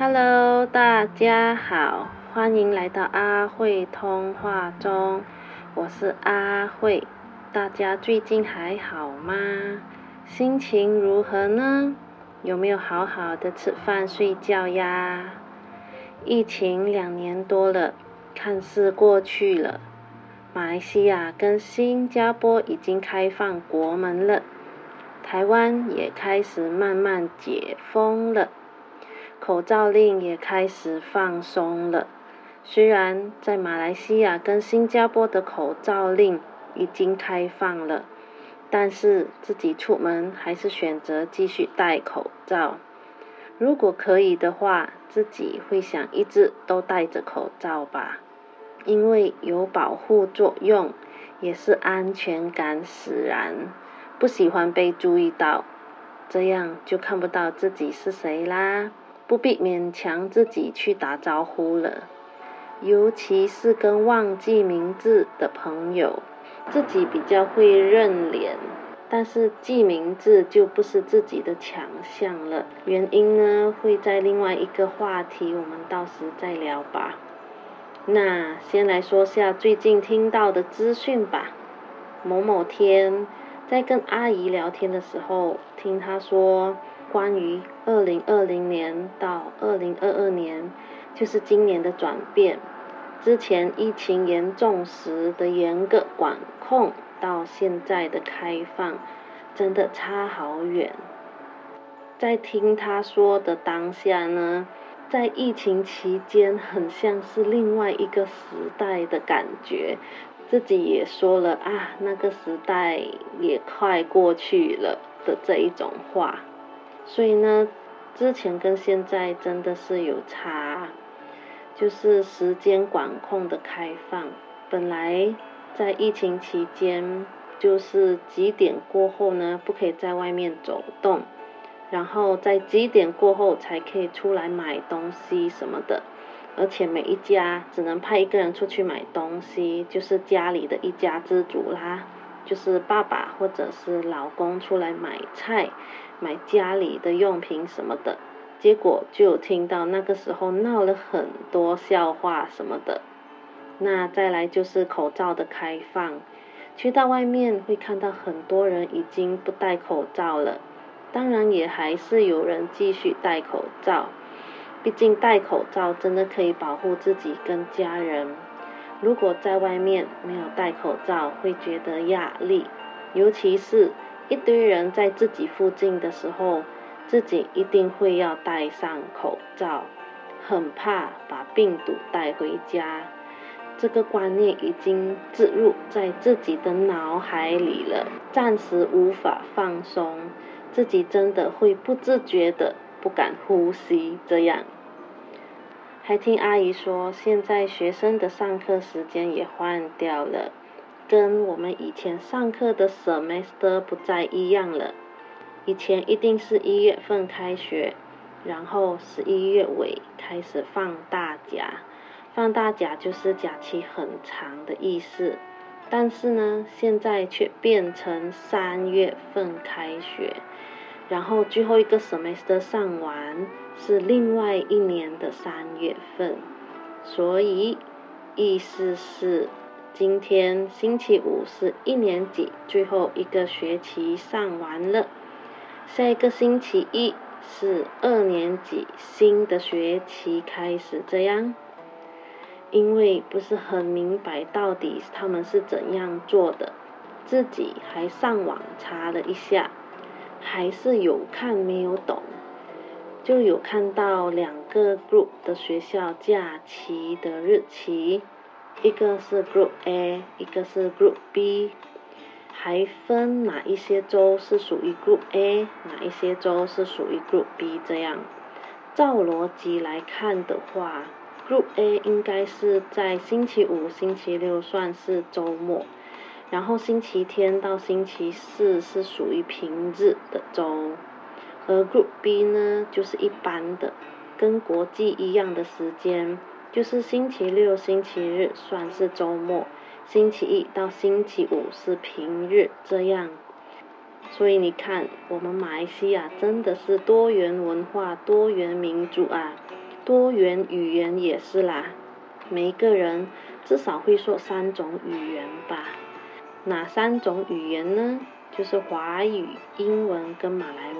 Hello，大家好，欢迎来到阿慧通话中，我是阿慧，大家最近还好吗？心情如何呢？有没有好好的吃饭睡觉呀？疫情两年多了，看似过去了，马来西亚跟新加坡已经开放国门了。台湾也开始慢慢解封了，口罩令也开始放松了。虽然在马来西亚跟新加坡的口罩令已经开放了，但是自己出门还是选择继续戴口罩。如果可以的话，自己会想一直都戴着口罩吧，因为有保护作用，也是安全感使然。不喜欢被注意到，这样就看不到自己是谁啦，不必勉强自己去打招呼了。尤其是跟忘记名字的朋友，自己比较会认脸，但是记名字就不是自己的强项了。原因呢，会在另外一个话题，我们到时再聊吧。那先来说下最近听到的资讯吧。某某天。在跟阿姨聊天的时候，听她说关于二零二零年到二零二二年，就是今年的转变。之前疫情严重时的严格管控，到现在的开放，真的差好远。在听他说的当下呢，在疫情期间，很像是另外一个时代的感觉。自己也说了啊，那个时代也快过去了的这一种话，所以呢，之前跟现在真的是有差，就是时间管控的开放，本来在疫情期间，就是几点过后呢，不可以在外面走动，然后在几点过后才可以出来买东西什么的。而且每一家只能派一个人出去买东西，就是家里的一家之主啦，就是爸爸或者是老公出来买菜、买家里的用品什么的。结果就听到那个时候闹了很多笑话什么的。那再来就是口罩的开放，去到外面会看到很多人已经不戴口罩了，当然也还是有人继续戴口罩。毕竟戴口罩真的可以保护自己跟家人。如果在外面没有戴口罩，会觉得压力，尤其是一堆人在自己附近的时候，自己一定会要戴上口罩，很怕把病毒带回家。这个观念已经植入在自己的脑海里了，暂时无法放松，自己真的会不自觉的。不敢呼吸，这样。还听阿姨说，现在学生的上课时间也换掉了，跟我们以前上课的 semester 不再一样了。以前一定是一月份开学，然后十一月尾开始放大假，放大假就是假期很长的意思。但是呢，现在却变成三月份开学。然后最后一个 semester 上完是另外一年的三月份，所以意思是今天星期五是一年级最后一个学期上完了，下一个星期一是二年级新的学期开始。这样，因为不是很明白到底他们是怎样做的，自己还上网查了一下。还是有看没有懂，就有看到两个 group 的学校假期的日期，一个是 group A，一个是 group B，还分哪一些州是属于 group A，哪一些州是属于 group B 这样。照逻辑来看的话，group A 应该是在星期五、星期六算是周末。然后星期天到星期四是属于平日的周，而 Group B 呢就是一般的，跟国际一样的时间，就是星期六、星期日算是周末，星期一到星期五是平日这样。所以你看，我们马来西亚真的是多元文化、多元民族啊！多元语言也是啦，每一个人至少会说三种语言吧。哪三种语言呢？就是华语、英文跟马来文，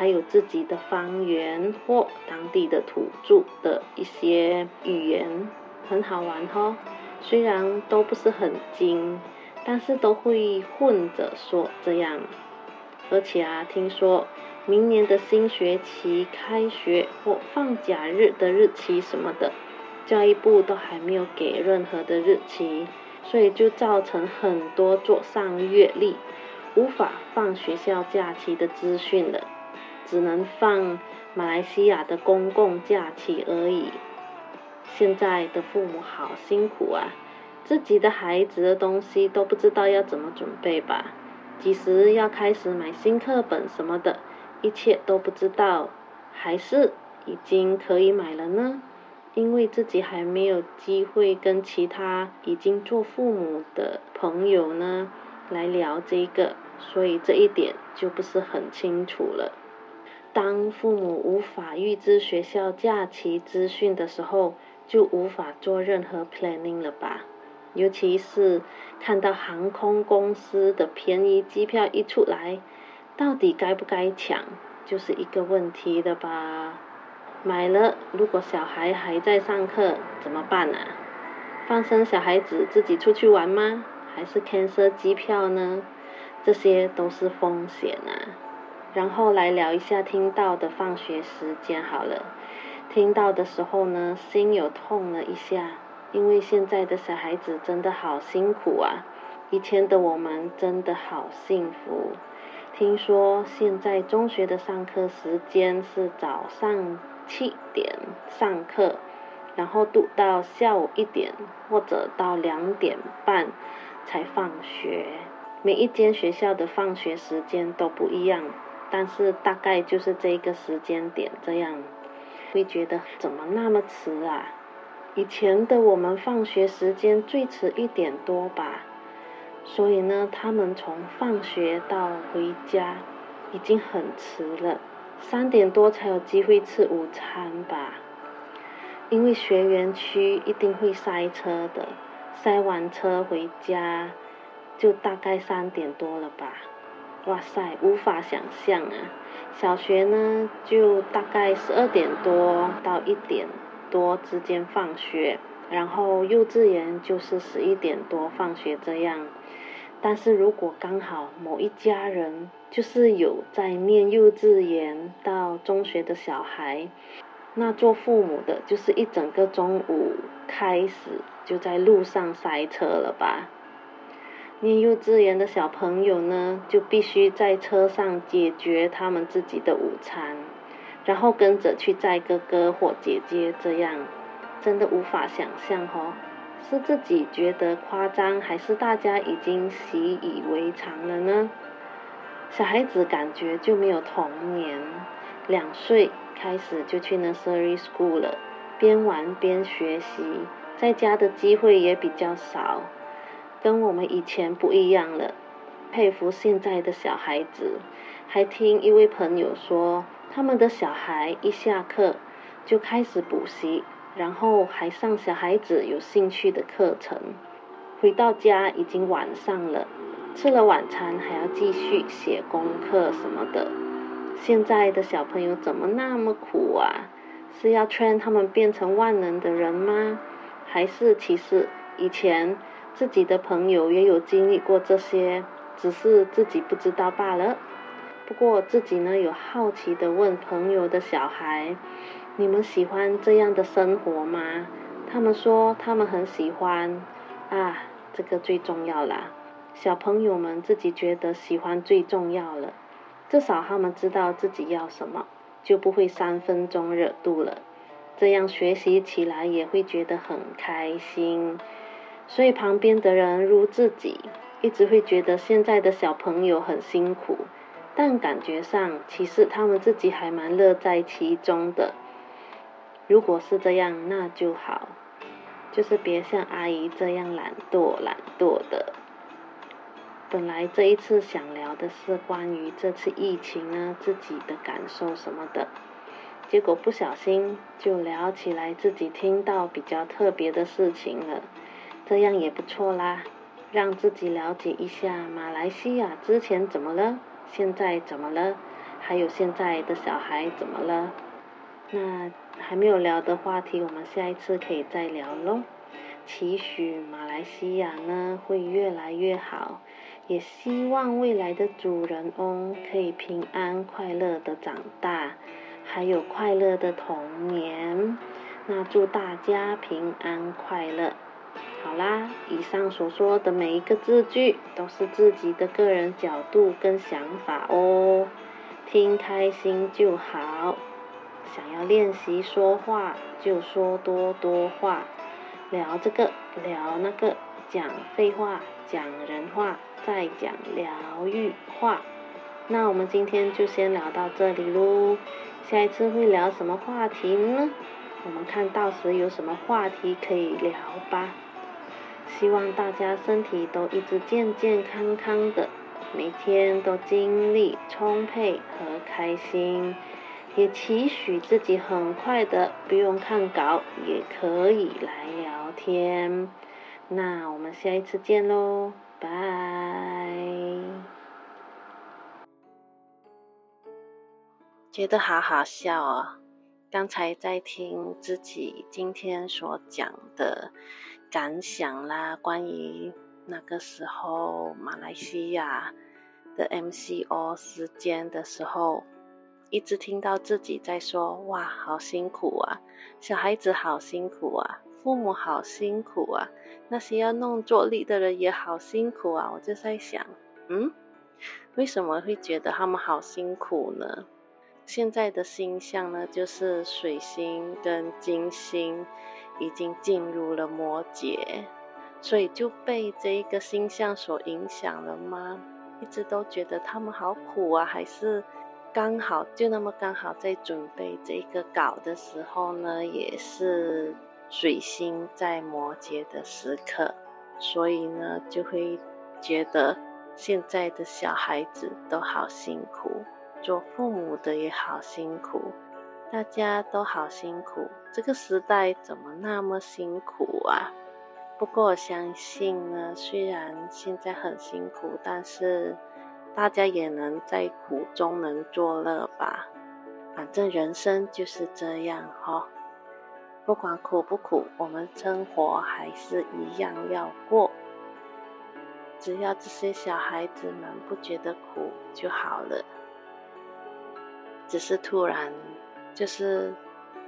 还有自己的方言或当地的土著的一些语言，很好玩哈。虽然都不是很精，但是都会混着说这样。而且啊，听说明年的新学期开学或放假日的日期什么的，教育部都还没有给任何的日期，所以就造成很多做上月历。无法放学校假期的资讯了，只能放马来西亚的公共假期而已。现在的父母好辛苦啊，自己的孩子的东西都不知道要怎么准备吧？几时要开始买新课本什么的，一切都不知道，还是已经可以买了呢？因为自己还没有机会跟其他已经做父母的朋友呢。来聊这个，所以这一点就不是很清楚了。当父母无法预知学校假期资讯的时候，就无法做任何 planning 了吧？尤其是看到航空公司的便宜机票一出来，到底该不该抢，就是一个问题的吧？买了，如果小孩还在上课，怎么办啊？放生小孩子自己出去玩吗？还是 cancel 机票呢？这些都是风险啊。然后来聊一下听到的放学时间好了。听到的时候呢，心有痛了一下，因为现在的小孩子真的好辛苦啊。以前的我们真的好幸福。听说现在中学的上课时间是早上七点上课，然后读到下午一点或者到两点半。才放学，每一间学校的放学时间都不一样，但是大概就是这个时间点这样，会觉得怎么那么迟啊？以前的我们放学时间最迟一点多吧，所以呢，他们从放学到回家已经很迟了，三点多才有机会吃午餐吧，因为学园区一定会塞车的。塞完车回家，就大概三点多了吧。哇塞，无法想象啊！小学呢，就大概十二点多到一点多之间放学，然后幼稚园就是十一点多放学这样。但是如果刚好某一家人就是有在念幼稚园到中学的小孩，那做父母的就是一整个中午开始。就在路上塞车了吧？念幼稚园的小朋友呢，就必须在车上解决他们自己的午餐，然后跟着去载哥哥或姐姐，这样真的无法想象哦。是自己觉得夸张，还是大家已经习以为常了呢？小孩子感觉就没有童年，两岁开始就去 nursery school 了，边玩边学习。在家的机会也比较少，跟我们以前不一样了。佩服现在的小孩子，还听一位朋友说，他们的小孩一下课就开始补习，然后还上小孩子有兴趣的课程。回到家已经晚上了，吃了晚餐还要继续写功课什么的。现在的小朋友怎么那么苦啊？是要劝他们变成万能的人吗？还是其实以前自己的朋友也有经历过这些，只是自己不知道罢了。不过自己呢有好奇的问朋友的小孩：“你们喜欢这样的生活吗？”他们说他们很喜欢。啊，这个最重要啦！小朋友们自己觉得喜欢最重要了，至少他们知道自己要什么，就不会三分钟热度了。这样学习起来也会觉得很开心，所以旁边的人如自己，一直会觉得现在的小朋友很辛苦，但感觉上其实他们自己还蛮乐在其中的。如果是这样，那就好，就是别像阿姨这样懒惰懒惰的。本来这一次想聊的是关于这次疫情呢，自己的感受什么的。结果不小心就聊起来自己听到比较特别的事情了，这样也不错啦，让自己了解一下马来西亚之前怎么了，现在怎么了，还有现在的小孩怎么了。那还没有聊的话题，我们下一次可以再聊喽。期许马来西亚呢会越来越好，也希望未来的主人翁可以平安快乐的长大，还有快乐的童年。那祝大家平安快乐。好啦，以上所说的每一个字句都是自己的个人角度跟想法哦，听开心就好。想要练习说话，就说多多话。聊这个，聊那个，讲废话，讲人话，再讲疗愈话。那我们今天就先聊到这里喽。下一次会聊什么话题呢？我们看到时有什么话题可以聊吧。希望大家身体都一直健健康康的，每天都精力充沛和开心。也期许自己很快的不用看稿，也可以来聊天。那我们下一次见喽，拜。觉得好好笑哦！刚才在听自己今天所讲的感想啦，关于那个时候马来西亚的 MCO 时间的时候。一直听到自己在说：“哇，好辛苦啊！小孩子好辛苦啊，父母好辛苦啊，那些要弄作力的人也好辛苦啊。”我就在想，嗯，为什么会觉得他们好辛苦呢？现在的星象呢，就是水星跟金星已经进入了摩羯，所以就被这一个星象所影响了吗？一直都觉得他们好苦啊，还是？刚好就那么刚好在准备这个稿的时候呢，也是水星在摩羯的时刻，所以呢就会觉得现在的小孩子都好辛苦，做父母的也好辛苦，大家都好辛苦。这个时代怎么那么辛苦啊？不过我相信呢，虽然现在很辛苦，但是。大家也能在苦中能作乐吧，反正人生就是这样哈。不管苦不苦，我们生活还是一样要过。只要这些小孩子们不觉得苦就好了。只是突然，就是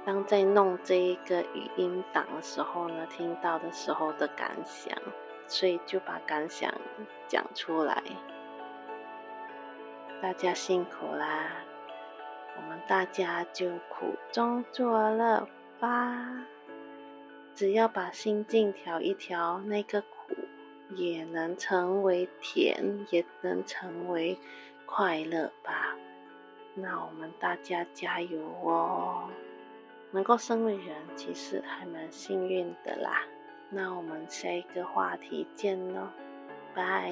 当在弄这一个语音档的时候呢，听到的时候的感想，所以就把感想讲出来。大家辛苦啦，我们大家就苦中作乐吧。只要把心境调一调，那个苦也能成为甜，也能成为快乐吧。那我们大家加油哦！能够生女人，其实还蛮幸运的啦。那我们下一个话题见喽，拜。